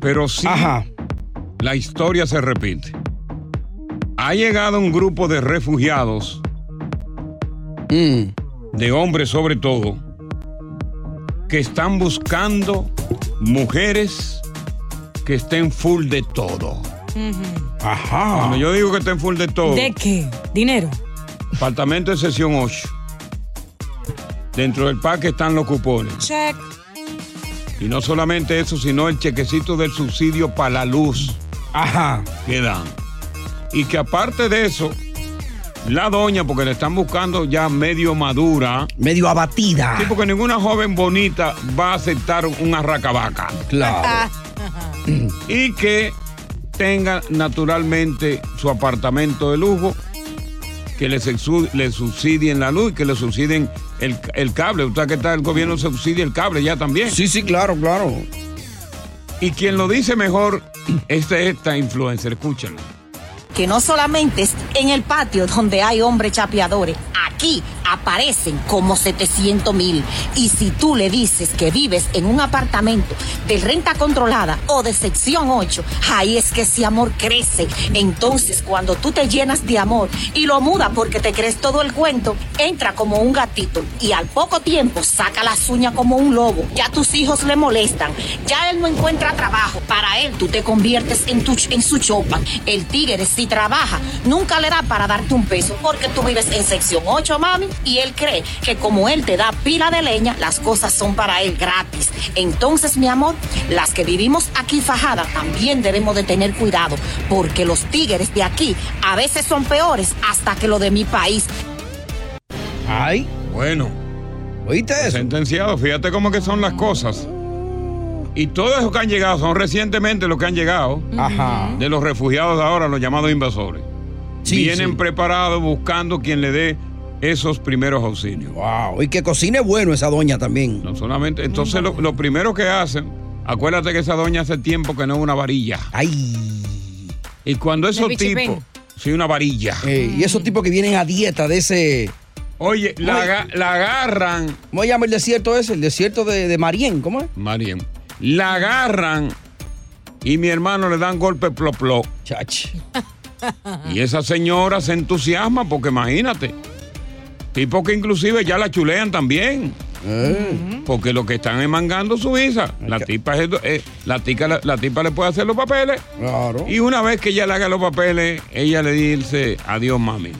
pero sí la historia se repite. Ha llegado un grupo de refugiados, de hombres sobre todo, que están buscando mujeres que estén full de todo. Ajá. Cuando yo digo que estén full de todo, ¿De qué? ¿Dinero? apartamento de sesión 8. Dentro del parque están los cupones. Check. Y no solamente eso, sino el chequecito del subsidio para la luz. Ajá. Que dan. Y que aparte de eso, la doña, porque le están buscando ya medio madura. Medio abatida. Sí, porque ninguna joven bonita va a aceptar una racabaca. Claro. y que tenga naturalmente su apartamento de lujo, que le, subsidien la luz y que le subsidien el, el cable. Usted que está, el gobierno subsidia el cable ya también. Sí, sí, claro, claro. Y quien lo dice mejor es esta influencer, escúchenlo. que no solamente es en el patio donde hay hombres chapeadores, aquí aparecen como 700 mil. Y si tú le dices que vives en un apartamento de renta controlada o de sección 8, ahí es que ese amor crece. Entonces, cuando tú te llenas de amor y lo mudas porque te crees todo el cuento, entra como un gatito y al poco tiempo saca las uñas como un lobo. Ya tus hijos le molestan, ya él no encuentra trabajo. Para él tú te conviertes en, su chopa. El tigre si trabaja nunca le da para darte un peso porque tú vives en sección 8, mami, y él cree que como él te da pila de leña, las cosas son para él gratis. Entonces, mi amor, las que vivimos aquí fajada también debemos de tener cuidado porque los tigres de aquí a veces son peores hasta que lo de mi país. Ay. Bueno. ¿Oíste eso? Sentenciado, fíjate cómo que son las cosas. Y todos esos que han llegado son recientemente los que han llegado Ajá. de los refugiados de ahora, los llamados invasores. Sí, Vienen sí. preparados buscando quien le dé esos primeros auxilios. Wow. Y que cocine bueno esa doña también. No solamente, entonces lo, lo primero que hacen, acuérdate que esa doña hace tiempo que no es una varilla. Ay. Y cuando esos tipos, sí, una varilla. Y esos tipos que vienen a dieta de ese. Oye, la, aga- la agarran. ¿Cómo se llama el desierto ese? El desierto de, de Marién, ¿cómo es? Mariam. La agarran y mi hermano le dan golpe plop plop. Chach. Y esa señora se entusiasma porque imagínate. Tipo que inclusive ya la chulean también. Porque lo que están es mangando su visa. La tipa, es, eh, la, tica- la, la tipa le puede hacer los papeles. Claro. Y una vez que ella le haga los papeles, ella le dice adiós, mami.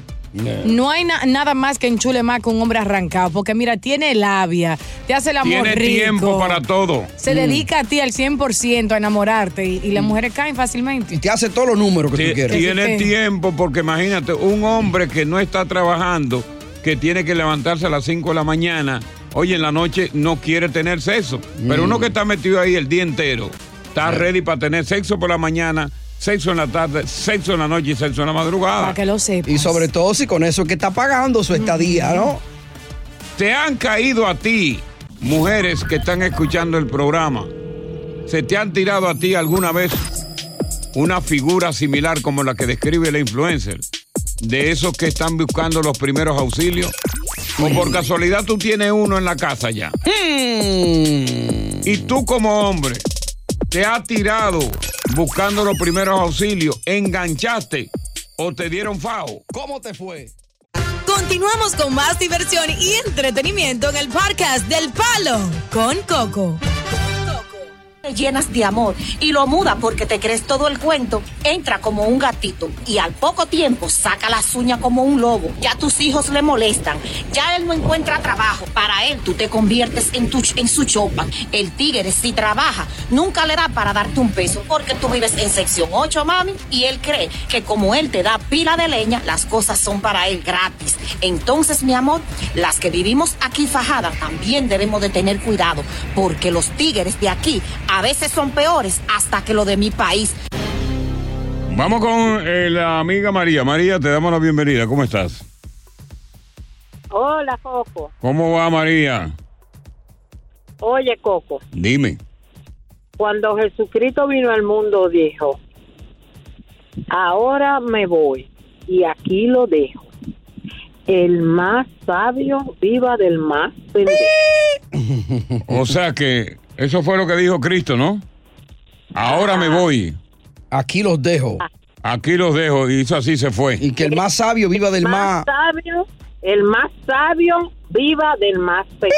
No hay na- nada más que enchule más que un hombre arrancado, porque mira, tiene labia, te hace el amor Tiene rico. tiempo para todo. Se dedica a ti al 100% a enamorarte y, y las mujeres caen fácilmente. Y te hace todos los números que tú quieres. Tiene tiempo porque imagínate, un hombre que no está trabajando, que tiene que levantarse a las 5 de la mañana, oye, en la noche no quiere tener sexo. Pero uno que está metido ahí el día entero, está ready para tener sexo por la mañana, sexo en la tarde, sexo en la noche y sexo en la madrugada. Para que lo sepas. Y sobre todo si con eso es que está pagando su estadía, ¿no? ¿Te han caído a ti, mujeres que están escuchando el programa? ¿Se te han tirado a ti alguna vez una figura similar como la que describe la influencer? De esos que están buscando los primeros auxilios. ¿O por casualidad tú tienes uno en la casa ya? Hmm. Y tú como hombre, te has tirado buscando los primeros auxilios, enganchaste o te dieron fao. ¿Cómo te fue? Continuamos con más diversión y entretenimiento en el podcast del Palo con Coco. Llenas de amor y lo muda porque te crees todo el cuento, entra como un gatito y al poco tiempo saca las uñas como un lobo. Ya tus hijos le molestan, ya él no encuentra trabajo. Para él tú te conviertes en, tu, en su chopa. El tigre si trabaja nunca le da para darte un peso porque tú vives en sección 8, mami, y él cree que como él te da pila de leña, las cosas son para él gratis. Entonces, mi amor, las que vivimos aquí fajadas también debemos de tener cuidado porque los tigres de aquí veces son peores hasta que lo de mi país. Vamos con eh, la amiga María. María, te damos la bienvenida. ¿Cómo estás? Hola, Coco. ¿Cómo va María? Oye, Coco, Dime. cuando Jesucristo vino al mundo dijo, ahora me voy y aquí lo dejo. El más sabio viva del más pendejo. O sea que eso fue lo que dijo Cristo, ¿no? Ahora me voy. Aquí los dejo. Aquí los dejo. Y eso así se fue. Y que el más sabio viva del más. más sabio, el más sabio viva del más pendejo.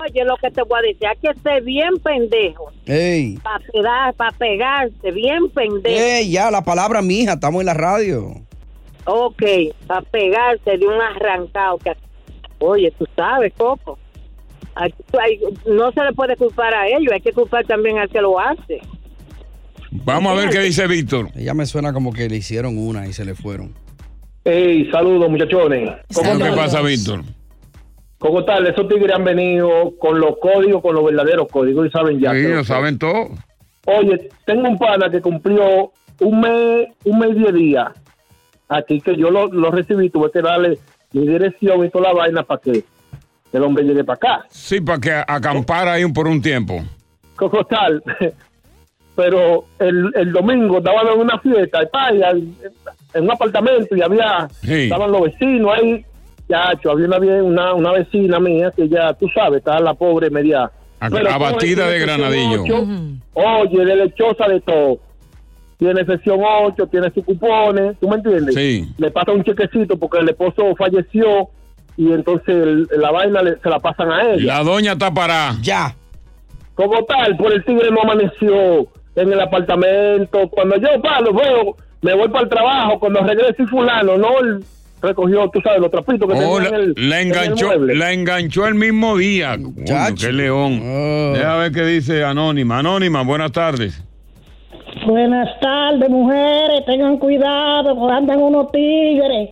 Oye, lo que te voy a decir, hay que ser bien pendejo Ey. para pegar, para pegarse, bien pendejo. Ey, ya, la palabra mija, estamos en la radio. Ok, para pegarse de un arrancado. Que, oye, tú sabes, Coco. No se le puede culpar a ellos, hay que culpar también al que lo hace. Vamos a ver qué dice Víctor. Ella me suena como que le hicieron una y se le fueron. Hey, saludos muchachones. ¿Cómo que pasa, Víctor? ¿Cómo tal? Esos tigres han venido con los códigos, con los verdaderos códigos y saben ya. Sí, lo saben todo. Oye, tengo un pana que cumplió un mes, un mes y diez días. Aquí que yo lo, lo recibí, tuve que darle mi dirección y toda la vaina para que el hombre llegue para acá. Sí, para que acampara ahí por un tiempo. Coco tal. Pero el, el domingo estaban en una fiesta, y pa, y al- en un apartamento, y había, Sí. estaban los vecinos ahí. Ya, había una, una, una vecina mía que ya, tú sabes, estaba la pobre media. Abatida de granadillo. sesión ocho, Oye, de lechosa de todo. Tiene sesión 8, tiene sus cupones, ¿tú me entiendes? Sí. Le pasa un chequecito porque el esposo falleció y entonces el- la vaina le- se la pasan a ella. La doña está parada. Ya. Como tal, por el tigre no amaneció en el apartamento. Cuando yo pa, lo veo, me voy para el trabajo. Cuando regrese fulano, no él recogió, tú sabes, los trapitos que Oh, tenía la, en el, la en el enganchó, mueble. la enganchó el mismo día. Coño, qué león. Oh. Deja ver qué dice Anónima. Anónima, buenas tardes. Buenas tardes, mujeres. Tengan cuidado, porque andan unos tigres,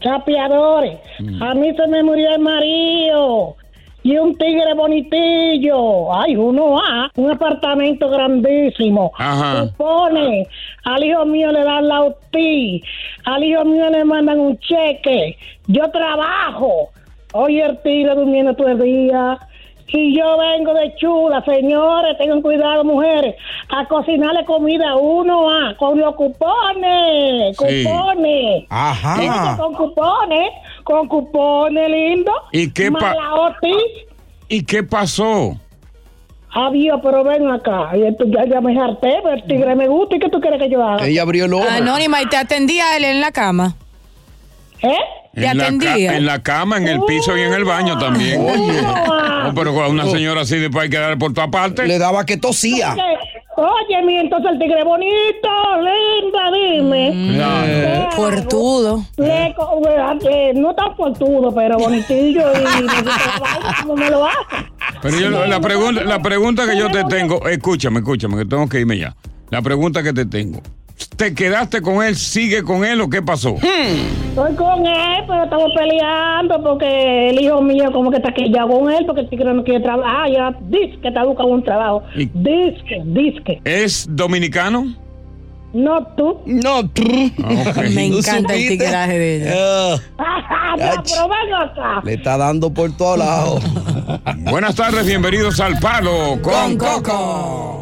chapeadores. Mm. A mí se me murió el marido. Y un tigre bonitillo. Ay, uno a un apartamento grandísimo. Ajá. Supone, al hijo mío le dan la UTI. Al hijo mío le mandan un cheque. Yo trabajo. Oye, el tigre durmiendo todo el día. Y yo vengo de chula, señores, tengan cuidado, mujeres, a cocinarle comida a uno, ah, con los cupones, Sí. cupones. Ajá. Con cupones, con cupones, lindo. ¿Y qué pa- Malaoti. ¿Y qué pasó? Adiós, pero ven acá. Y esto ya, ya me harté, pero el tigre me gusta. ¿Y qué tú quieres que yo haga? Ella abrió el ojo. Anónima, ¿y te atendía él en la cama? ¿Eh? ¿Te En la, atendía? en la cama, en el piso y en el baño también. No, pero con una señora así después hay que dar por tu aparte. Le daba que tosía. Oye, Oye, mi, entonces el tigre bonito, linda, dime. Claro. Fortudo. Le co- eh, no tan fortudo, pero bonitillo y me la como me lo hace. Pero yo, la, pregunta, la pregunta que yo te tengo, escúchame, escúchame, que tengo que irme ya. La pregunta que te tengo. ¿Te quedaste con él, sigue con él o qué pasó? Estoy con él, pero estamos peleando porque el hijo mío como que está quillado con él porque el tigre no quiere trabajar. Ya dice que está buscando un trabajo. Y- Disque, disque. ¿Es dominicano? No tú. No, tú. Me ¿Tú encanta el tigraje de ella. Ah, acá. le está dando por todos lados. Buenas tardes, bienvenidos al Palo con Coco.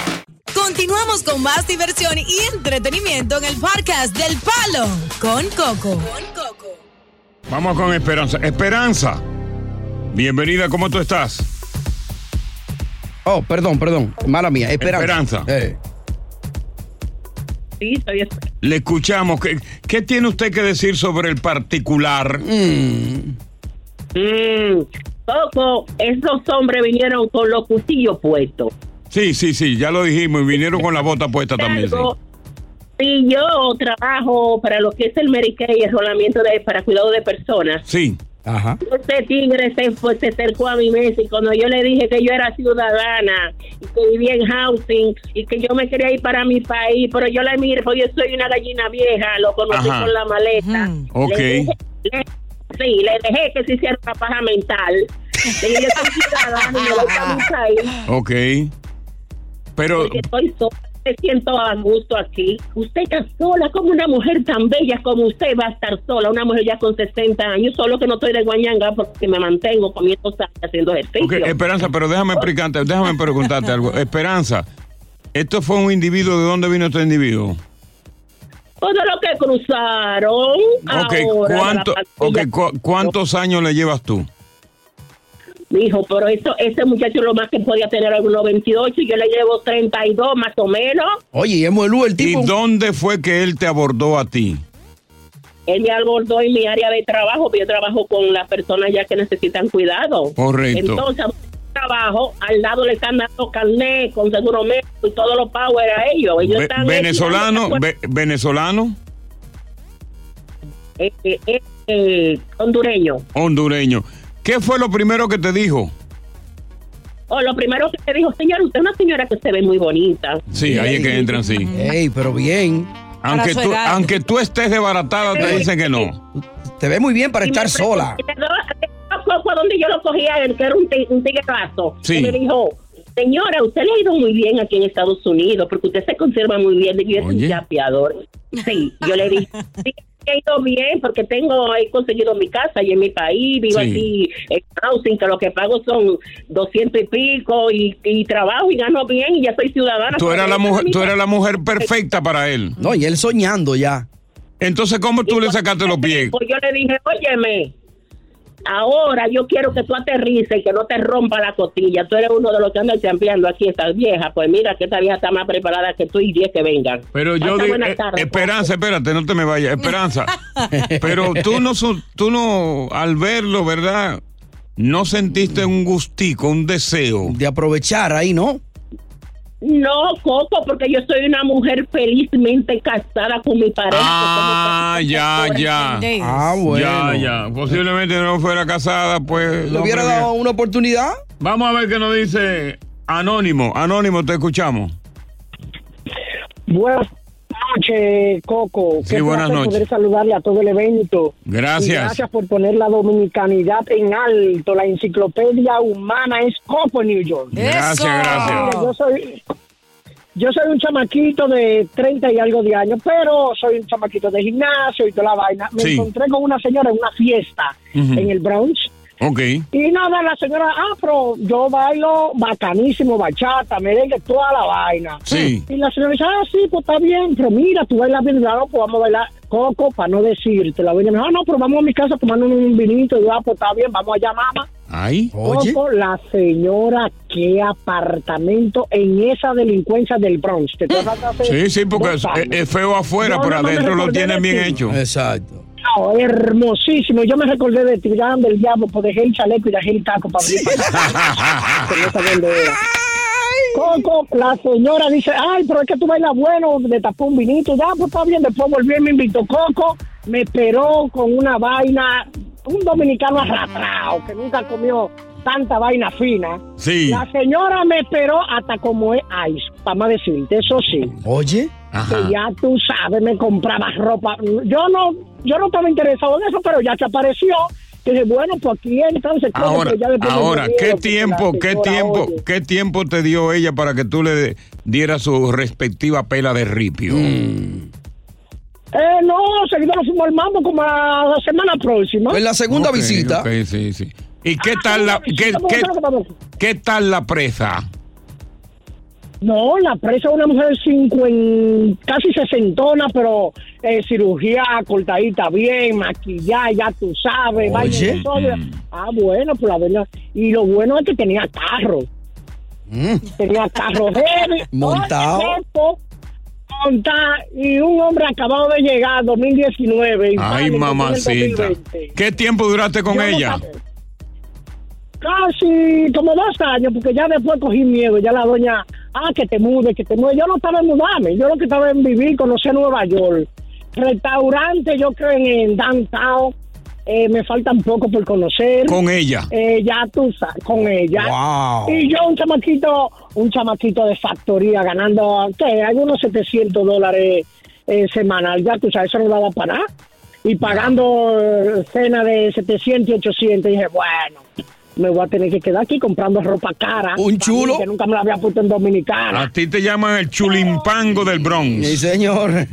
Continuamos con más diversión y entretenimiento en el podcast del Palo con Coco. Vamos con Esperanza. Esperanza, bienvenida, ¿cómo tú estás? Oh, perdón, perdón. Mala mía. Esperanza. Esperanza. Eh. Sí, estoy Le escuchamos. ¿Qué, qué tiene usted que decir sobre el particular? Mm. Mm, Coco, esos hombres vinieron con los cuchillos puestos. Sí, sí, sí, ya lo dijimos y vinieron con la bota puesta también. sí. Yo trabajo para lo que es el Medicaid y el rolamiento de, para cuidado de personas, Sí. Ajá. este tigre se, fue- se acercó a mi mesa y cuando yo le dije que yo era ciudadana y que vivía en housing y que yo me quería ir para mi país, pero yo le miré, porque yo soy una gallina vieja, lo conocí Ajá. con la maleta. Ok. Le dije- le- sí, le dejé que se hiciera una paja mental. Le dije, yo soy ciudadana y me voy para mi país. Ok. Pero, Porque estoy sola, me siento a gusto aquí. Usted está sola, como una mujer tan bella como usted va a estar sola, una mujer ya con 60 años, solo que no estoy de guañanga porque me mantengo comiendo sal haciendo ejercicio. ok, Esperanza, pero déjame explicarte, déjame preguntarte algo. Esperanza, ¿esto fue un individuo? ¿De dónde vino este individuo? Todo lo que cruzaron. Ok, ahora, ¿cuánto, la ok, pastilla- cu- ¿cuántos años le llevas tú? Mijo, pero eso, ese muchacho lo más que podía tener algunos 28 y yo le llevo 32 más o menos. Oye, y el tipo. ¿Y dónde fue que él te abordó a ti? Él me abordó en mi área de trabajo, porque yo trabajo con las personas ya que necesitan cuidado. Correcto. Entonces, trabajo, al lado le están dando carnet con seguro médico y todos los power a ellos. ellos Ve- están venezolano, ve- venezolano, eh, eh, eh, eh, hondureño. hondureño. ¿Qué fue lo primero que te dijo? O Oh, lo primero que te dijo, señor, usted es una señora que se ve muy bonita. Sí, ahí es que entran, sí. Ey, pero bien. Aunque tú, edad. aunque tú estés desbaratada, te dicen que no. Te ve muy bien para estar sola. Fue donde yo lo cogía, que era un, un tigreazo. Sí. Y me dijo, señora, usted le ha ido muy bien aquí en Estados Unidos porque usted se conserva muy bien. Y yo soy un chapeador. Sí, yo le dije, sí, he ido bien porque tengo, he conseguido mi casa y en mi país, vivo Sí. aquí en housing, que lo que pago son 200 y pico y, y trabajo y gano bien y ya soy ciudadana. Tú eras la mujer, tú eras la mujer perfecta perfecta para él. No, y él soñando ya. Entonces, ¿cómo tú le sacaste los pies? Pues yo le dije, óyeme, ahora yo quiero que tú aterrices y que no te rompa la costilla. Tú eres uno de los que anda champeando aquí, estas viejas. Pues mira que esta vieja está más preparada que tú y diez que vengan. Pero yo digo, buenas eh, tardes. Esperanza, espérate, no te me vayas, Esperanza. Pero tú no, tú no, al verlo, ¿verdad? No sentiste un gustico, un deseo. De aprovechar ahí, ¿no? No, Coco, porque yo soy una mujer felizmente casada con mi pareja. Ah, ya, ya. Ah, bueno. Ya, ya. Posiblemente no fuera casada, pues. ¿Le hubiera dado una oportunidad? Vamos a ver qué nos dice Anónimo. Anónimo, te escuchamos. Buenas noches, Coco. Sí, Qué buenas noches. poder saludarle a todo el evento. Gracias. Y gracias por poner la dominicanidad en alto. La enciclopedia humana es Coco New York. Gracias, gracias. Mira, Yo soy, yo soy un chamaquito de 30 y algo de años, pero soy un chamaquito de gimnasio y toda la vaina. Me Sí. encontré con una señora en una fiesta en el Bronx. Ok. Y nada, la señora, ah, pero yo bailo bacanísimo, bachata, merengue, toda la vaina. Sí. Y la señora dice, ah, sí, pues está bien, pero mira, tú bailas bien, claro, pues vamos a bailar coco, para no decirte. La vaina ah, no, pero vamos a mi casa tomando un vinito. Y yo, ah, pues está bien, vamos allá, mamá. Ay. Coco, la señora, qué apartamento en esa delincuencia del Bronx. Te Sí, sí, porque es, feo afuera, Yo pero adentro lo tienen bien hecho. Exacto. No, hermosísimo. Yo me recordé de Tirán del Diablo, pues dejé el chaleco y dejé el taco para abrir. Que no era. Coco, la señora dice, ay, pero es que tú bailas bueno, le tapó un vinito, ya, pues está bien, después volvió y me invitó Coco, me esperó con una vaina, un dominicano arrastrado, que nunca comió tanta vaina fina. Sí. La señora me esperó hasta como es ice, para más decirte, eso sí. Oye. Que ya tú sabes, me compraba ropa. Yo no, yo no estaba interesado en eso, pero ya que apareció, dije, bueno, pues aquí entonces. Ahora, ya ahora, miedo, ¿qué tiempo, qué tiempo, oye. qué tiempo te dio ella para que tú le dieras su respectiva pela de ripio? Mm. Eh, no, seguido nos fuimos al mambo como a la semana próxima. En la segunda visita. ok, sí, sí. ¿Y qué tal la, qué, ¿Cómo qué- tal la presa? No, la presa es una mujer cincuen- casi sesentona, pero eh, cirugía cortadita bien, maquillada, ya tú sabes, Oye. de sodio. Ah, bueno, pues la verdad. Y lo bueno es que tenía carro. Tenía carro heavy. Montado. montado, y un hombre acabado de llegar 2019. y Ay, mamacita. 2020. ¿Qué tiempo duraste con Yo ella? Casi como dos años, porque ya después cogí miedo. Ya la doña, ah, que te mude, que te mude. Yo no estaba en mudarme, yo lo que estaba en vivir, conocer Nueva York. Restaurante, yo creo en, en Downtown. Eh, me falta un poco por conocer. Con ella. Eh, ya tú sabes, con ella. Wow. Y yo un chamaquito, un chamaquito de factoría ganando, ¿qué? Algunos 700 dólares eh, semanal. Ya tú sabes, eso no daba para nada. Y pagando eh, cena de 700 y 800. dije, bueno, me voy a tener que quedar aquí comprando ropa cara. Un chulo. Que nunca me la había puesto en Dominicana. A ti te llaman el chulimpango del Bronx. Sí, señor.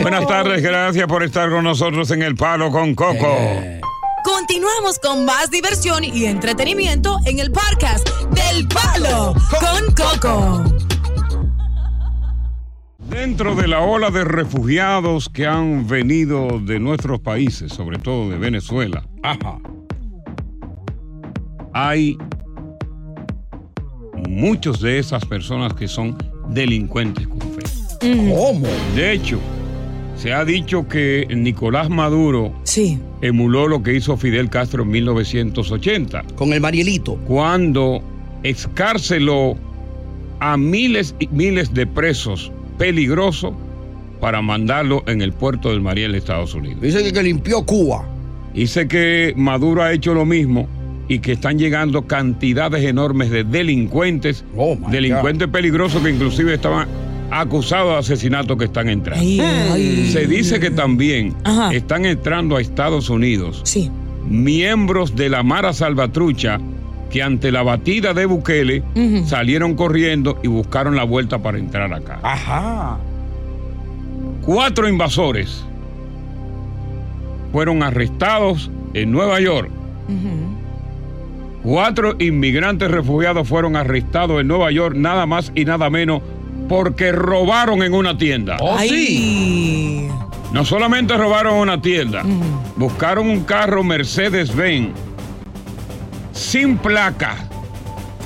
Buenas tardes, gracias por estar con nosotros en El Palo con Coco. Eh. Continuamos con más diversión y entretenimiento en el podcast del Palo con Coco. Dentro de la ola de refugiados que han venido de nuestros países, sobre todo de Venezuela, hay muchos de esas personas que son delincuentes con fe. ¿Cómo? De hecho, se ha dicho que Nicolás Maduro Sí. emuló lo que hizo Fidel Castro en 1980. Con el Marielito. Cuando excarceló a miles y miles de presos peligrosos para mandarlo en el puerto del Mariel, Estados Unidos. Dice que, que limpió Cuba. Dice que Maduro ha hecho lo mismo y que están llegando cantidades enormes de delincuentes, Oh, delincuentes peligrosos que inclusive estaban acusados de asesinato que están entrando. Ay, ay. Se dice que también Ajá. están entrando a Estados Unidos Sí. miembros de la Mara Salvatrucha que ante la batida de Bukele salieron corriendo y buscaron la vuelta para entrar acá. Ajá. Cuatro invasores fueron arrestados en Nueva York. Cuatro inmigrantes refugiados fueron arrestados en Nueva York, nada más y nada menos, porque robaron en una tienda. Oh, sí. No solamente robaron una tienda, buscaron un carro Mercedes-Benz sin placa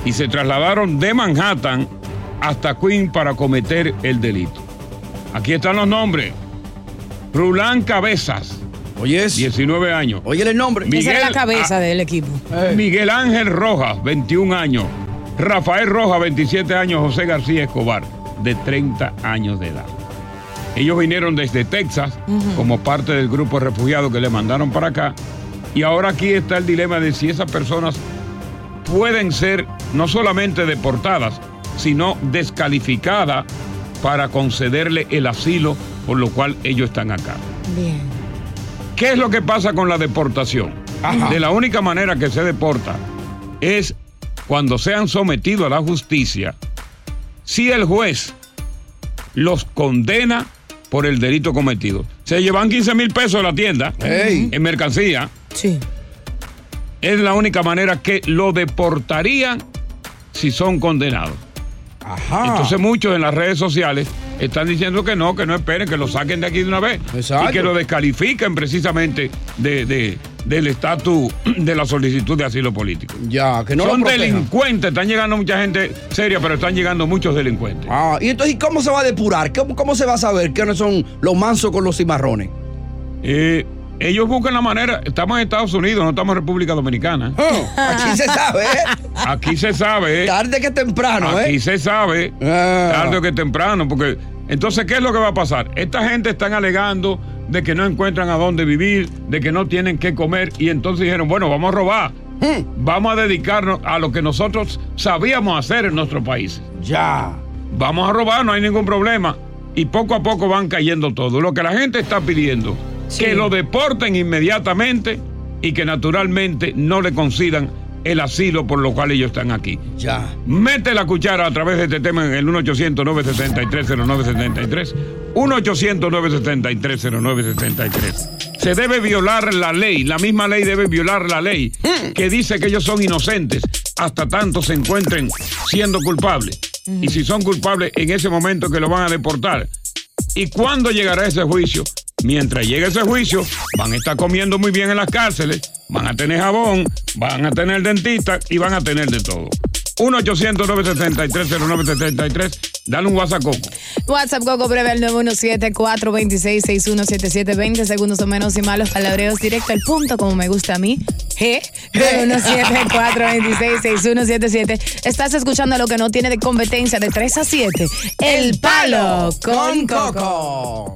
y se trasladaron de Manhattan hasta Queen para cometer el delito. Aquí están los nombres. Rulán Cabezas, Oye, es. 19 años. Oye el nombre. Esa Miguel, era la cabeza ah, del equipo. Miguel Ángel Rojas, 21 años. Rafael Rojas, 27 años. José García Escobar, de 30 años de edad. Ellos vinieron desde Texas como parte del grupo de refugiados que le mandaron para acá. Y ahora aquí está el dilema de si esas personas pueden ser no solamente deportadas, sino descalificadas para concederle el asilo por lo cual ellos están acá. Bien. ¿Qué es lo que pasa con la deportación? Ajá. De la única manera que se deporta es cuando sean sometidos a la justicia, si el juez los condena por el delito cometido. Se llevan 15 mil pesos de la tienda Ey. en mercancía. Sí. Es la única manera que lo deportarían si son condenados. Ajá. Entonces muchos en las redes sociales están diciendo que no, que no esperen, que lo saquen de aquí de una vez. Exacto. Y que lo descalifiquen precisamente de, de- del estatus de la solicitud de asilo político. Ya, que no Son delincuentes, están llegando mucha gente seria, pero están llegando muchos delincuentes. Ah, y entonces, ¿y cómo se va a depurar? ¿Cómo, cómo se va a saber quiénes son los mansos con los cimarrones? Eh, ellos buscan la manera, estamos en Estados Unidos, no estamos en República Dominicana. Ah, aquí se sabe, ¿eh? Aquí se sabe. Tarde que temprano, ¿eh? Aquí se sabe, Ah. tarde que temprano, porque entonces, ¿qué es lo que va a pasar? Esta gente están alegando de que no encuentran a dónde vivir, de que no tienen qué comer, y entonces dijeron, bueno, vamos a robar. Hmm. Vamos a dedicarnos a lo que nosotros sabíamos hacer en nuestro país. Ya. Vamos a robar, no hay ningún problema. Y poco a poco van cayendo todo. Lo que la gente está pidiendo, que lo deporten inmediatamente y que naturalmente no le concedan el asilo por lo cual ellos están aquí. Ya. Mete la cuchara a través de este tema en el 1-800-973-0973. 1-800-973-0973. Se debe violar la ley, la misma ley debe violar la ley que dice que ellos son inocentes hasta tanto se encuentren siendo culpables. Y si son culpables, en ese momento que lo van a deportar. ¿Y cuándo llegará ese juicio? Mientras llegue ese juicio, van a estar comiendo muy bien en las cárceles, van a tener jabón, van a tener dentista y van a tener de todo. 1-800-973-0973. Dale un WhatsApp Coco. WhatsApp Coco breve al 917-426-6177. 20 segundos o menos y malos palabreos directo al punto, como me gusta a mí. G. 917-426-6177. Estás escuchando lo que no tiene de competencia de 3 a 7. El palo con Coco.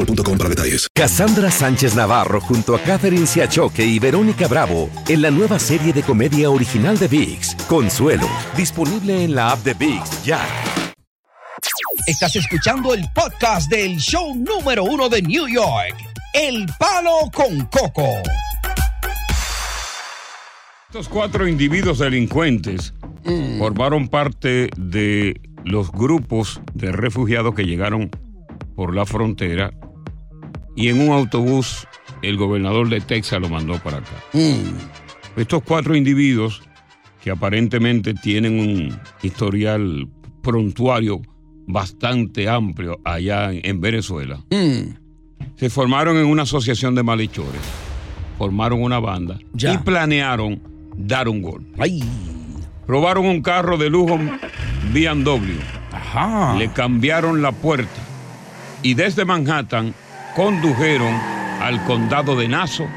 boostmobile.com para detalles. Cassandra Sánchez Navarro junto a Catherine Siachoque y Verónica Bravo en la nueva serie de comedia original de VIX, Consuelo, disponible en la app de VIX ya. Estás escuchando el podcast del show número uno de New York, El Palo con Coco. Estos cuatro individuos delincuentes formaron parte de los grupos de refugiados que llegaron por la frontera y en un autobús el gobernador de Texas lo mandó para acá. Estos cuatro individuos que aparentemente tienen un historial prontuario bastante amplio allá en en Venezuela, se formaron en una asociación de malhechores, formaron una banda y planearon dar un golpe. Robaron un carro de lujo BMW. Le cambiaron la puerta y desde Manhattan condujeron al condado de Nassau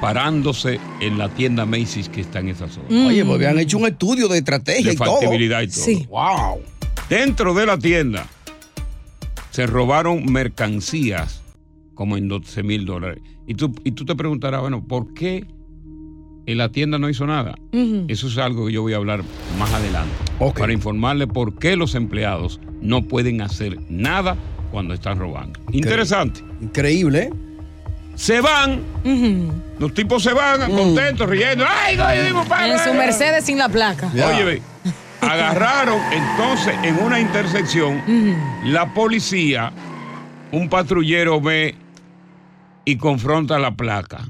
parándose en la tienda Macy's que está en esa zona. Oye, pues habían hecho un estudio de estrategia de y todo. factibilidad y todo. Sí. Wow. Dentro de la tienda se robaron mercancías como en 12 mil dólares. Y tú, y tú te preguntarás, bueno, ¿por qué en la tienda no hizo nada? Eso es algo que yo voy a hablar más adelante. Para informarle por qué los empleados no pueden hacer nada cuando están robando. Interesante. Increíble, ¿eh? Se van, los tipos se van contentos, riendo. ¡Ay, no, yo digo, pa- En su Mercedes sin la placa. Oye, ve, agarraron entonces en una intersección la policía, un patrullero ve y confronta la placa.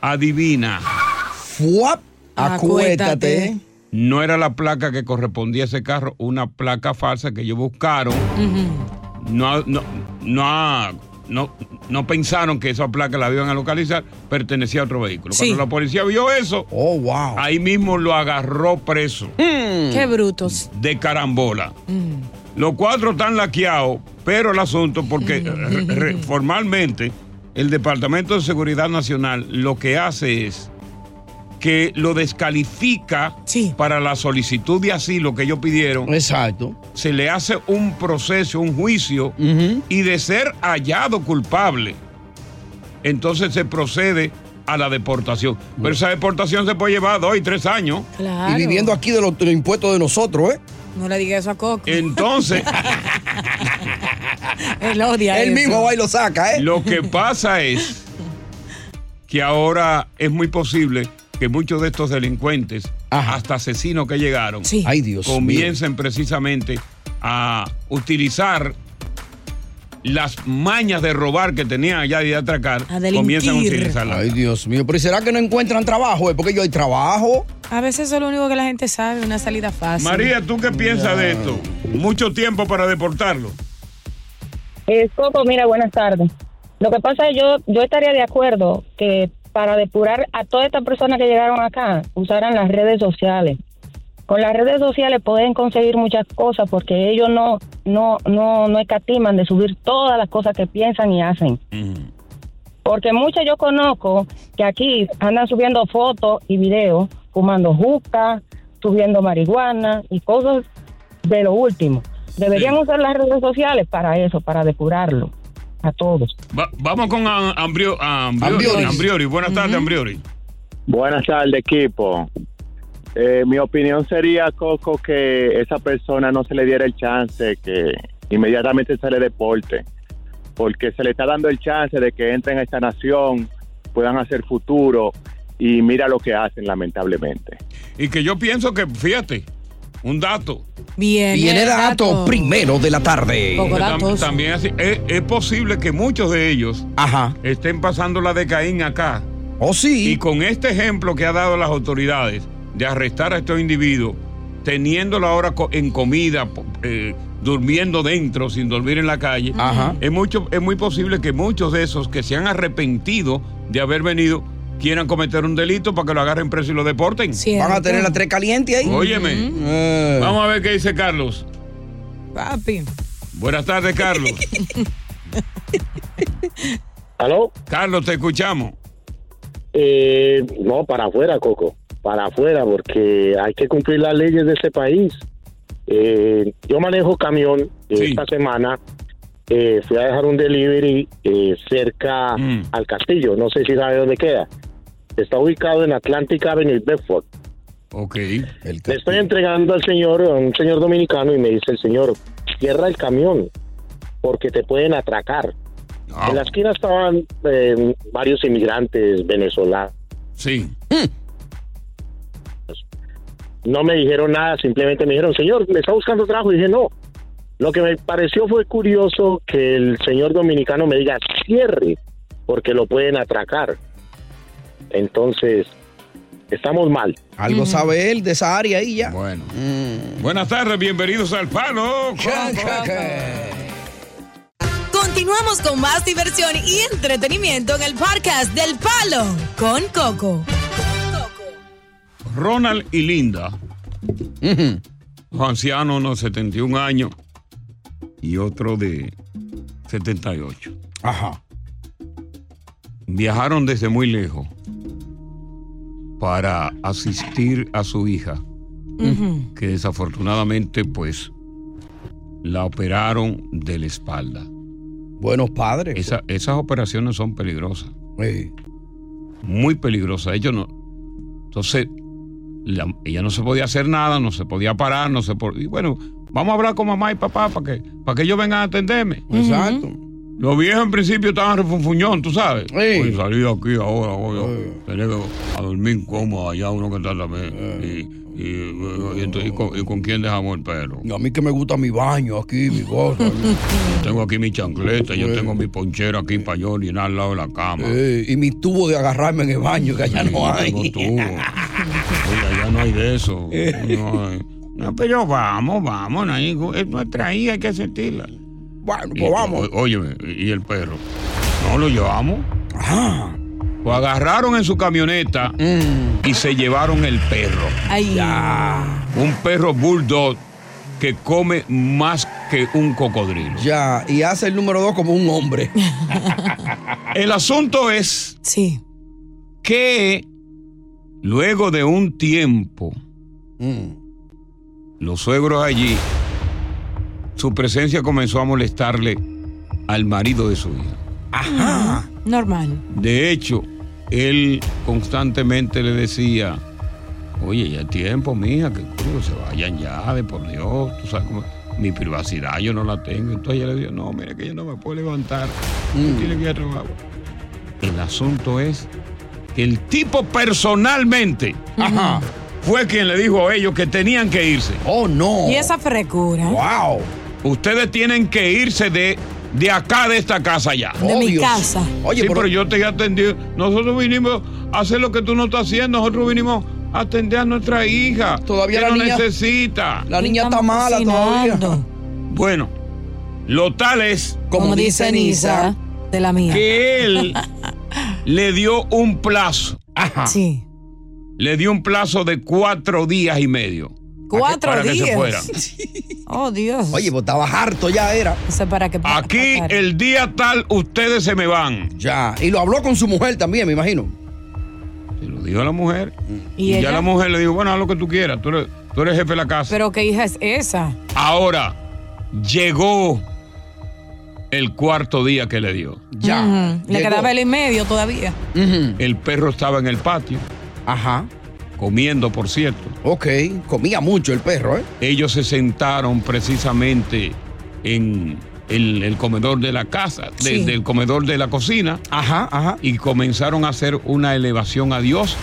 Adivina. Fuap. Acuérdate. No era la placa que correspondía a ese carro, una placa falsa que ellos buscaron. No, no, no, no, no pensaron que esa placa la iban a localizar, pertenecía a otro vehículo. Sí. Cuando la policía vio eso, oh, wow. ahí mismo lo agarró preso. Qué brutos. De carambola. Mm. Los cuatro están laqueados, pero el asunto, porque re- re- formalmente el Departamento de Seguridad Nacional lo que hace es que lo descalifica para la solicitud de asilo que ellos pidieron. Exacto. Se le hace un proceso, un juicio, y de ser hallado culpable, entonces se procede a la deportación. Pero esa deportación se puede llevar dos y tres años. Claro. Y viviendo aquí de los, de los impuestos de nosotros, ¿eh? No le diga eso a Coco. Entonces, Él odia Él eso. mismo va y lo saca, ¿eh? Lo que pasa es que ahora es muy posible que muchos de estos delincuentes, hasta asesinos que llegaron, Ay, Dios comiencen precisamente a utilizar las mañas de robar que tenían allá y de atracar, comienzan a utilizarlas. Ay, Dios mío. Pero ¿y será que no encuentran trabajo? eh? Porque yo hay trabajo. A veces eso es lo único que la gente sabe, una salida fácil. María, ¿tú qué piensas de esto? Mucho tiempo para deportarlo. Eh, Coco, mira, buenas tardes. Lo que pasa es yo yo estaría de acuerdo que para depurar a todas estas personas que llegaron acá usaran las redes sociales. Con las redes sociales pueden conseguir muchas cosas porque ellos no no no no escatiman de subir todas las cosas que piensan y hacen. Porque muchas yo conozco que aquí andan subiendo fotos y videos fumando juca, subiendo marihuana y cosas de lo último. Deberían usar las redes sociales para eso, para depurarlo a todos. Va- vamos con Am- Ambrio- Ambriori. Buenas tardes, Ambriori. Buenas tardes, equipo. Eh, mi opinión sería, Coco, que esa persona no se le diera el chance, que inmediatamente se le deporte, porque se le está dando el chance de que entren a esta nación, puedan hacer futuro, y mira lo que hacen, lamentablemente. Y que yo pienso que, fíjate, un dato. Bien. Viene dato primero de la tarde. Tam- También así, es, es posible que muchos de ellos estén pasando la de Caín acá. Oh, sí. Y con este ejemplo que ha dado las autoridades de arrestar a estos individuos, teniéndolo ahora en comida, eh, durmiendo dentro, sin dormir en la calle, Ajá. es, mucho, es muy posible que muchos de esos que se han arrepentido de haber venido quieran cometer un delito para que lo agarren preso y lo deporten. Van a tener la tres caliente ahí. Óyeme. Eh. Vamos a ver qué dice Carlos. Papi. Buenas tardes, Carlos. ¿Aló? Carlos, te escuchamos. Eh, no, para afuera, Coco, para afuera, porque hay que cumplir las leyes de este país. Eh, yo manejo camión eh, esta semana. eh, fui a dejar un delivery eh, cerca al castillo, no sé si sabe dónde queda. Está ubicado en Atlantic Avenue, Bedford. Ok. Le estoy entregando al señor, a un señor dominicano, y me dice el señor, cierra el camión, porque te pueden atracar. En la esquina estaban eh, varios inmigrantes venezolanos. Sí. No me dijeron nada, simplemente me dijeron, señor, ¿me está buscando trabajo? Y dije, no. Lo que me pareció fue curioso que el señor dominicano me diga, cierre, porque lo pueden atracar. Entonces, estamos mal. Algo sabe él de esa área ahí ya. Bueno. Buenas tardes, bienvenidos al Palo. Continuamos con más diversión y entretenimiento en el podcast del Palo con Coco. Ronald y Linda, los ancianos, unos 71 años y otro de 78. Ajá. Viajaron desde muy lejos para asistir a su hija, que desafortunadamente, pues, la operaron de la espalda. Buenos padres. Esa- esas operaciones son peligrosas. Muy peligrosas. Ellos no. Entonces, la- ella no se podía hacer nada, no se podía parar, no se podía. Y bueno, vamos a hablar con mamá y papá para que, para que ellos vengan a atenderme. Exacto. Los viejos en principio estaban refunfuñón, tú sabes. Oye, salí de aquí ahora, oye, tenía que a dormir incómodo allá uno que está también. Y, y, y entonces, ¿y con, y con quién dejamos el perro? A mí que me gusta mi baño aquí, mi cosa. Yo tengo aquí mi chancleta, yo tengo mi ponchera aquí para yo orinar al lado de la cama. Eh, y mi tubo de agarrarme en el baño, que allá no hay. Tengo tubo. Oye, allá no hay de eso. No, hay. No, pero vamos, vamos, no hay- es nuestra hija, hay que sentirla. Bueno, pues vamos. óyeme, y el perro. No lo llevamos. Lo agarraron en su camioneta y se llevaron el perro. Ay. Un perro bulldog que come más que un cocodrilo. Ya, y hace el número dos como un hombre. El asunto es Sí. que luego de un tiempo, Mm. los suegros allí, su presencia comenzó a molestarle al marido de su hija. Ajá. Normal. De hecho, él constantemente le decía, oye, ya es tiempo, mija, que coño, se vayan ya, de por Dios, tú sabes cómo, mi privacidad yo no la tengo. Entonces ella le dijo, no, mira que yo no me puedo levantar, Mm. tiene que ir a. El asunto es que el tipo personalmente Ajá. fue quien le dijo a ellos que tenían que irse. Oh, no. Y esa frecura. Wow. Ustedes tienen que irse de, de acá, de esta casa ya. De mi casa. Oye, sí, pero- pero, yo te he atendido. Nosotros vinimos a hacer lo que tú no estás haciendo. Nosotros vinimos a atender a nuestra hija. Todavía que la no niña- necesita. La niña está mala todavía. Bueno, lo tal es Como, dice Nisa, de la mía. que él le dio un plazo. Ajá. Sí. Le dio un plazo de cuatro días y medio. Cuatro para que días. se fuera. Oh, Dios. Oye, pues estaba harto ya era. Eso es para que Aquí, el día tal, ustedes se me van. Ya. Y lo habló con su mujer también, me imagino. Se lo dijo a la mujer. ¿Y Y, ya la mujer le dijo, bueno, haz lo que tú quieras. Tú eres, tú eres jefe de la casa. Pero qué hija es esa. Ahora, llegó el cuarto día que le dio. Ya. Le quedaba el y medio todavía. El perro estaba en el patio, Ajá. Comiendo, por cierto. Ok. Comía mucho el perro, ¿eh? Ellos se sentaron precisamente en el, el comedor de la casa, Sí. desde el comedor de la cocina, Ajá, ajá. y comenzaron a hacer una elevación a Dios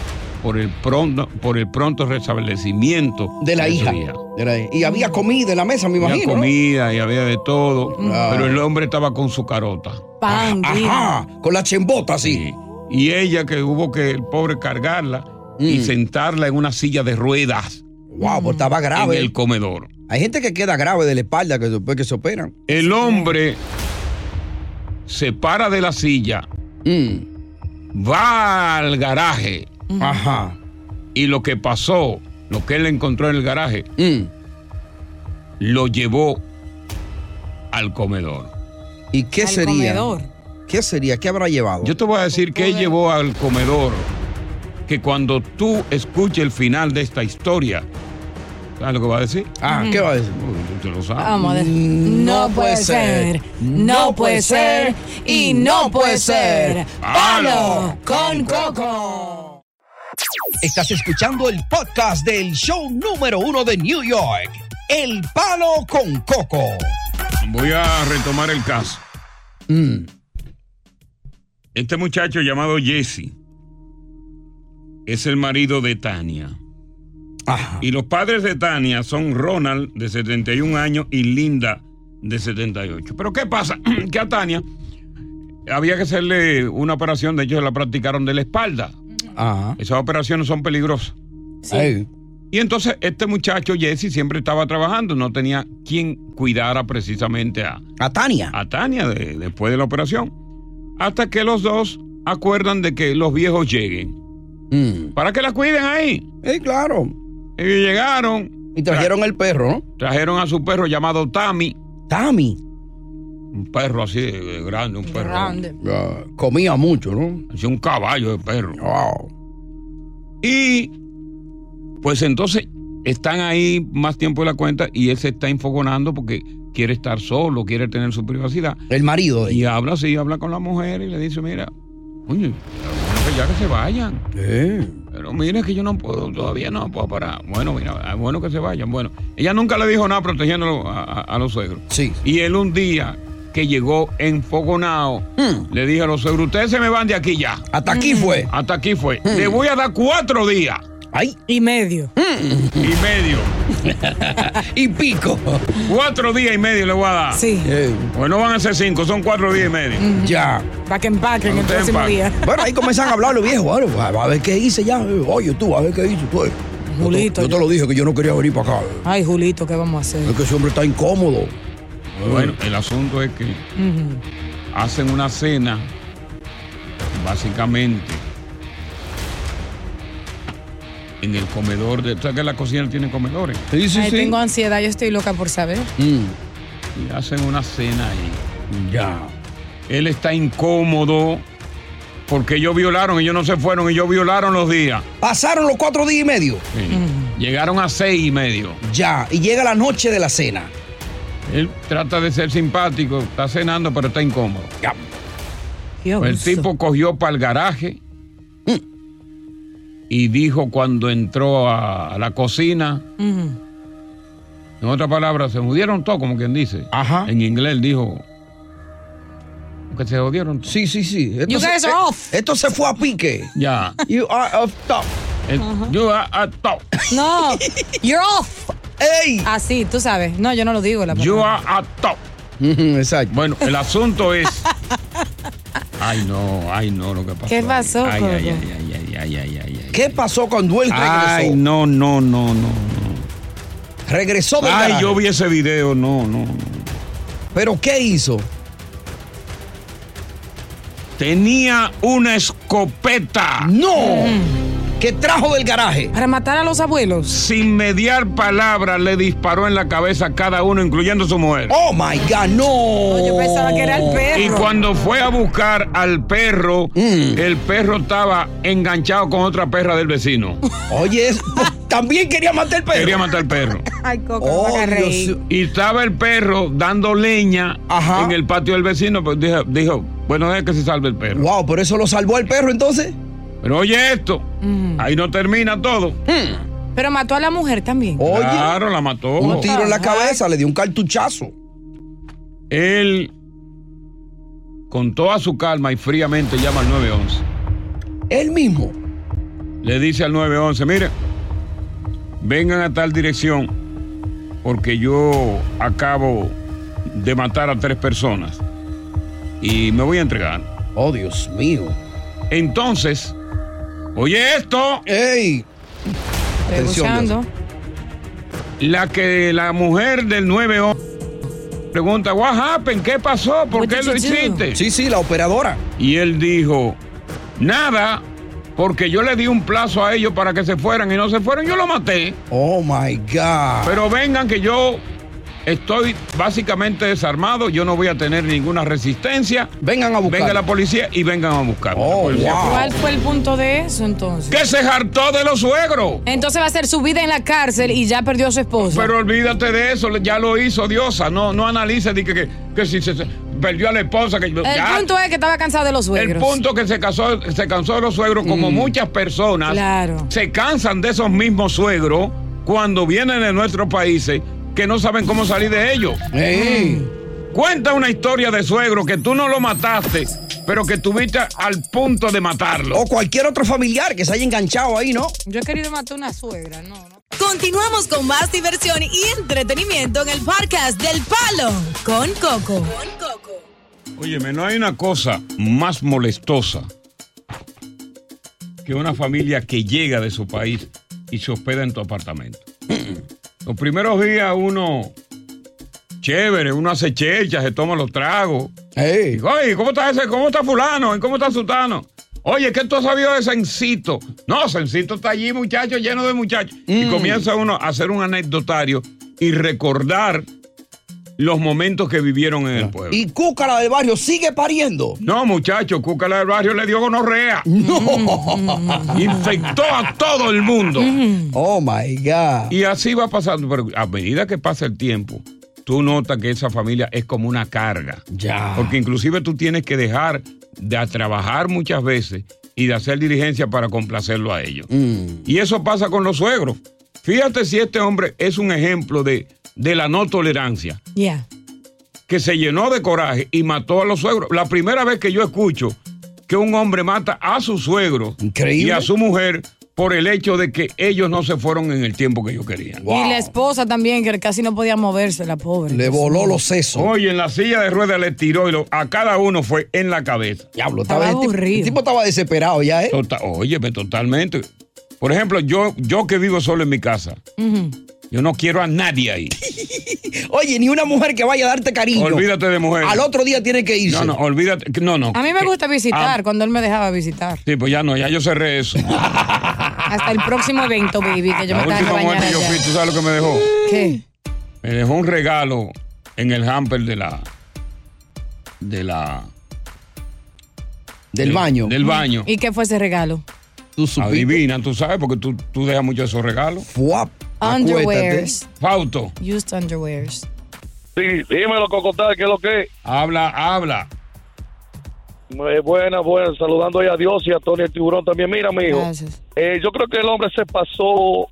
por el pronto, por el pronto restablecimiento De la hija. De la- y había comida en la mesa, me Había imagino. ¿no? comida y había de todo, Ah. pero el hombre estaba con su carota. Pan, Ajá. Con la chembota así. Sí. Y ella que hubo que el pobre cargarla y Mm. sentarla en una silla de ruedas Wow, pues estaba en grave. el comedor. Hay gente que queda grave de la espalda que después que se operan. El hombre se para de la silla, Mm. va al garaje Ajá. y lo que pasó, lo que él encontró en el garaje, Mm. lo llevó al comedor. ¿Y qué Al sería? comedor. ¿Qué sería? ¿Qué habrá llevado? Yo te voy a decir que él llevó al comedor que cuando tú escuches el final de esta historia, ¿sabes lo que va a decir? Ah, ¿qué va a decir? Te lo sabes. Vamos a ver. Mm, No puede ser. No puede ser. Y no puede ser. Palo con Coco. Estás escuchando el podcast del show número uno de New York, El Palo con Coco. Voy a retomar el caso. Mm. Este muchacho llamado Jesse es el marido de Tania. Ajá. Y los padres de Tania son Ronald, de 71 años, y Linda, de 78. Pero ¿qué pasa? que a Tania había que hacerle una operación, de hecho la practicaron de la espalda. Ajá. Esas operaciones son peligrosas. Ey. Y entonces este muchacho Jesse siempre estaba trabajando, no tenía quien cuidara precisamente a, A Tania. a Tania de- después de la operación. Hasta que los dos acuerdan de que los viejos lleguen. Mm. Para que la cuiden ahí. Eh, claro. Ellos llegaron, Y trajeron el perro, ¿no? trajeron a su perro llamado Tammy, Tami. un perro así de grande, un perro. Grande. Comía mucho, ¿no? Así un caballo de perro. Wow. Y pues entonces están ahí más tiempo de la cuenta y él se está infogonando porque quiere estar solo, quiere tener su privacidad. El marido de Y ella. habla así, habla con la mujer y le dice, mira, oye, ya que se vayan. Eh. Pero mira que yo no puedo, todavía no puedo parar. Bueno, mira, es bueno que se vayan. Bueno, ella nunca le dijo nada protegiéndolo a, a- a los suegros. Sí. Y él un día que llegó enfogonado, Hmm. le dije a los suegros, ustedes se me van de aquí ya. Hasta aquí fue. Hasta aquí fue. Hmm. Le voy a dar cuatro días Ay. Y medio. y medio. y pico. Cuatro días y medio le voy a dar. Sí. Eh, Pues no van a ser cinco, son cuatro días y medio. ya. Para que empaquen el Usted próximo empaque. día. Bueno, ahí comienzan a hablar los viejos. Bueno, pues, a ver qué hice ya. Oye, tú, a ver qué hice tú. Yo te- Julito. Yo te lo dije que yo no quería venir para acá. Ay, Julito, ¿qué vamos a hacer? Es que ese hombre está incómodo. Bueno, el asunto es que hacen una cena, básicamente, en el comedor de. ¿Sabes que la cocina tiene comedores? Sí, Ay, tengo ansiedad, yo estoy loca por saber. Y hacen una cena ahí. Ya. Él está incómodo porque ellos violaron, ellos no se fueron, ellos violaron los días. Pasaron los cuatro días y medio. Sí. Llegaron a seis y medio. Ya, y llega la noche de la cena. Él trata de ser simpático, está cenando, pero está incómodo. Pues el tipo cogió para el garaje y dijo cuando entró a, a la cocina, en otras palabras, se jodieron todo, como quien dice. Ajá. En inglés él dijo que se jodieron. todo. Sí, sí, sí. Esto You se- guys are eh, off. Esto se fue a pique. Ya. You are off top. You are a top. No, you're off. ¡Ey! Así, tú sabes. No, yo no lo digo. La You are a top. Exacto. Bueno, el asunto es. Ay, no, ay, no, lo que pasó. ¿Qué pasó, ay, ay, ay, ay, ay, ay, ay. ¿Qué pasó cuando él regresó? Ay, no, no, no, no. Regresó del Ay, garaje. yo vi ese video, no, no. no. ¿Pero qué hizo? Tenía una escopeta. ¡No! ¿Qué trajo del garaje? Para matar a los abuelos. Sin mediar palabra, le disparó en la cabeza a cada uno, incluyendo su mujer. ¡Oh, my God, no! Yo pensaba que era el perro. Y cuando fue a buscar al perro, Mm. el perro estaba enganchado con otra perra del vecino. Oye, es- también quería matar el perro. Quería matar al perro. Ay, Coco, Oh. Y estaba el perro dando leña Ajá. en el patio del vecino, pues dijo, dijo bueno, deja que se salve el perro. Wow, ¿por eso lo salvó el perro entonces? Pero oye esto, ahí no termina todo. Pero mató a la mujer también. Oye, Claro, la mató. un tiro en la cabeza, le dio un cartuchazo. Él, con toda su calma y fríamente, llama al 911. Él mismo. Le dice al 911, mire, vengan a tal dirección porque yo acabo de matar a tres personas y me voy a entregar. Oh, Dios mío. Entonces, oye esto, ¡Ey! Atención, la que la mujer del 911 pregunta, what happened? ¿Qué pasó? ¿Por What qué lo you do?" hiciste? Sí, sí, la operadora. Y él dijo, nada, porque yo le di un plazo a ellos para que se fueran y no se fueron, yo lo maté. Oh, my God. Pero vengan que yo estoy básicamente desarmado, yo no voy a tener ninguna resistencia. Vengan a buscar. Venga la policía y vengan a buscarme. Oh, wow. ¿Cuál fue el punto de eso entonces? Que se hartó de los suegros. Entonces va a ser su vida en la cárcel y ya perdió a su esposa. Pero olvídate de eso, ya lo hizo Diosa. No, no analice di que, que, que si se, se perdió a la esposa. Que, el ya. punto es que estaba cansado de los El suegros. punto que se casó, se cansó de los suegros, como muchas personas Claro. se cansan de esos mismos suegros cuando vienen de nuestros países que no saben cómo salir de ellos. ¡Ey! Cuenta una historia de suegro que tú no lo mataste, pero que tuviste al punto de matarlo. O cualquier otro familiar que se haya enganchado ahí, ¿no? Yo he querido matar una suegra, no, no. Continuamos con más diversión y entretenimiento en el podcast del Palo con Coco. Óyeme, no hay una cosa más molestosa que una familia que llega de su país y se hospeda en tu apartamento. Los primeros días uno, chévere, uno hace checha, se toma los tragos. ¡Ey! Digo, Oye, ¿cómo está ese? ¿Cómo está fulano? ¿Y ¿Cómo está sutano? Oye, ¿qué tú has sabido de Sencito? No, Sencito está allí, muchacho, lleno de muchachos. Y comienza uno a hacer un anecdotario y recordar los momentos que vivieron en el pueblo. Y Cúcara del barrio sigue pariendo. No, muchacho, Cúcala del barrio le dio gonorrea. Infectó a todo el mundo. Oh my God. Y así va pasando. Pero a medida que pasa el tiempo, tú notas que esa familia es como una carga. Ya. Porque inclusive tú tienes que dejar de trabajar muchas veces y de hacer diligencia para complacerlo a ellos. Mm. Y eso pasa con los suegros. Fíjate si este hombre es un ejemplo de, de la no tolerancia, Ya. que se llenó de coraje y mató a los suegros. La primera vez que yo escucho que un hombre mata a su suegro Increíble. y a su mujer por el hecho de que ellos no se fueron en el tiempo que ellos querían. Y la esposa también, que casi no podía moverse, la pobre. Le voló los sesos. Oye, en la silla de ruedas le tiró y lo- a cada uno fue en la cabeza. Diablo, Estaba estaba, el, tipo, aburrido. el tipo estaba desesperado ya, ¿eh? Tota- óyeme, totalmente. Por ejemplo, yo, yo que vivo solo en mi casa. Yo no quiero a nadie ahí. Oye, ni una mujer que vaya a darte cariño. Olvídate de mujeres. Al otro día tiene que irse. No, no, olvídate. No, no. A mí me gusta visitar Ah, cuando él me dejaba visitar. sí, pues ya no, ya yo cerré eso. Hasta el próximo evento, baby, que yo La me que última que yo fui, ¿tú sabes lo que me dejó? ¿Qué? Me dejó un regalo en el hamper de la. de la. Del baño. Del baño. ¿Y qué fue ese regalo? Adivina, tú sabes, porque tú, tú dejas mucho esos regalos. Fuap. Underwears. Fauto. Used underwears. Sí, dímelo, Cocotal, ¿qué es lo que es? Habla, habla. Eh, buena, buena, saludando ahí a Dios y a Tony el tiburón también. Mira, amigo, eh, yo creo que el hombre se pasó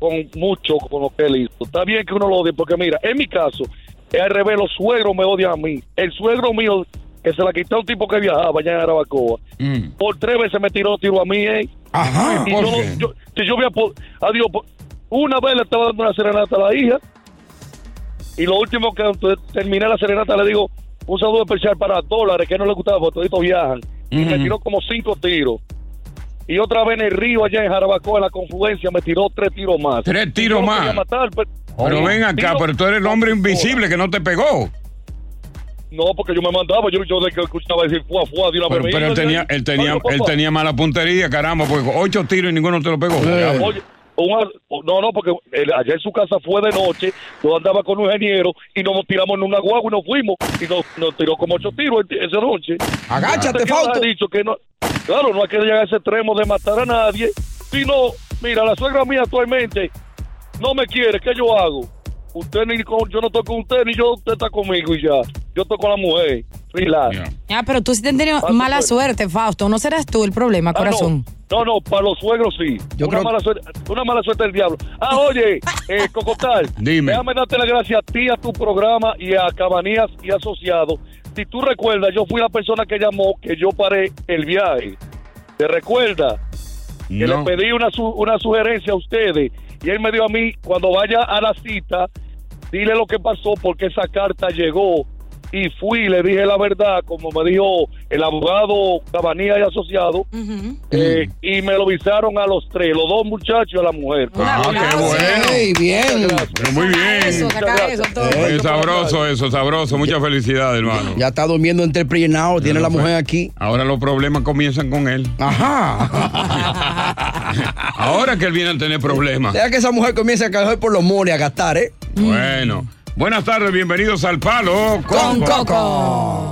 con mucho con lo que él hizo. Está bien que uno lo odie, porque mira, en mi caso, es al revés, los suegros me odian a mí. El suegro mío, que se la quitó un tipo que viajaba allá en Arabacoa, por tres veces me tiró tiro a mí, ¿eh? Ajá, y ¿por yo, qué? yo- si yo había... po- Adiós, una vez le estaba dando una serenata a la hija, y lo último que terminé la serenata le digo, un saludo especial para dólares, que no le gustaba, porque toditos viajan. Y me Ujú. tiró como cinco tiros. Y otra vez en el río, allá en Jarabacoa, en la confluencia, me tiró tres tiros más. Tres tiros más. matar, pero, Pero ven acá, pero tú eres el hombre invisible que no te pegó. No, porque yo me mandaba, yo, yo de que escuchaba decir fuá, fuá, de una Pero, pero él tenía, él tenía, él tenía mala puntería, caramba, porque ocho tiros y ninguno te lo pegó. Oye, un- no, no, porque en su casa fue de noche, yo andaba con un ingeniero y nos tiramos en una guagua y nos fuimos y nos, nos tiró como ocho tiros esa noche. Agáchate, Fausto. nos ha dicho que no, claro, no hay que llegar a ese extremo de matar a nadie, sino, mira, la suegra mía actualmente no me quiere, ¿qué yo hago? Usted ni con, yo no estoy con usted ni yo, usted está conmigo y ya. Yo estoy con la mujer, relax. Ah, pero tú sí te has tenido Ah, mala suerte. suerte, Fausto. ¿No serás tú el problema, Ah, corazón? No, no, para los suegros sí. una, mala suerte, una mala suerte del diablo. Ah, oye, eh, Cocotal. Dime. Déjame darte las gracias a ti, a tu programa y a Cabanías y Asociados. Si tú recuerdas, yo fui la persona que llamó que yo paré el viaje. ¿Te recuerdas? Que No. le pedí una, su- una sugerencia a ustedes. Y él me dio a mí, cuando vaya a la cita, dile lo que pasó porque esa carta llegó. Y fui, le dije la verdad, como me dijo el abogado Cabanía y Asociado, eh, y me lo visaron a los tres, los dos muchachos y a la mujer. Ah, qué bueno. Ey, bien. Pero muy bien. Muy sabroso eso, sabroso. Muchas felicidades, hermano. Ya está durmiendo entre entreprenado, tiene la mujer aquí. Ahora los problemas comienzan con él. Ajá. Ahora que él viene a tener problemas. Deja que esa mujer comience a caer por los mones, a gastar, ¿eh? Bueno. Buenas tardes, bienvenidos al Palo con, Coco.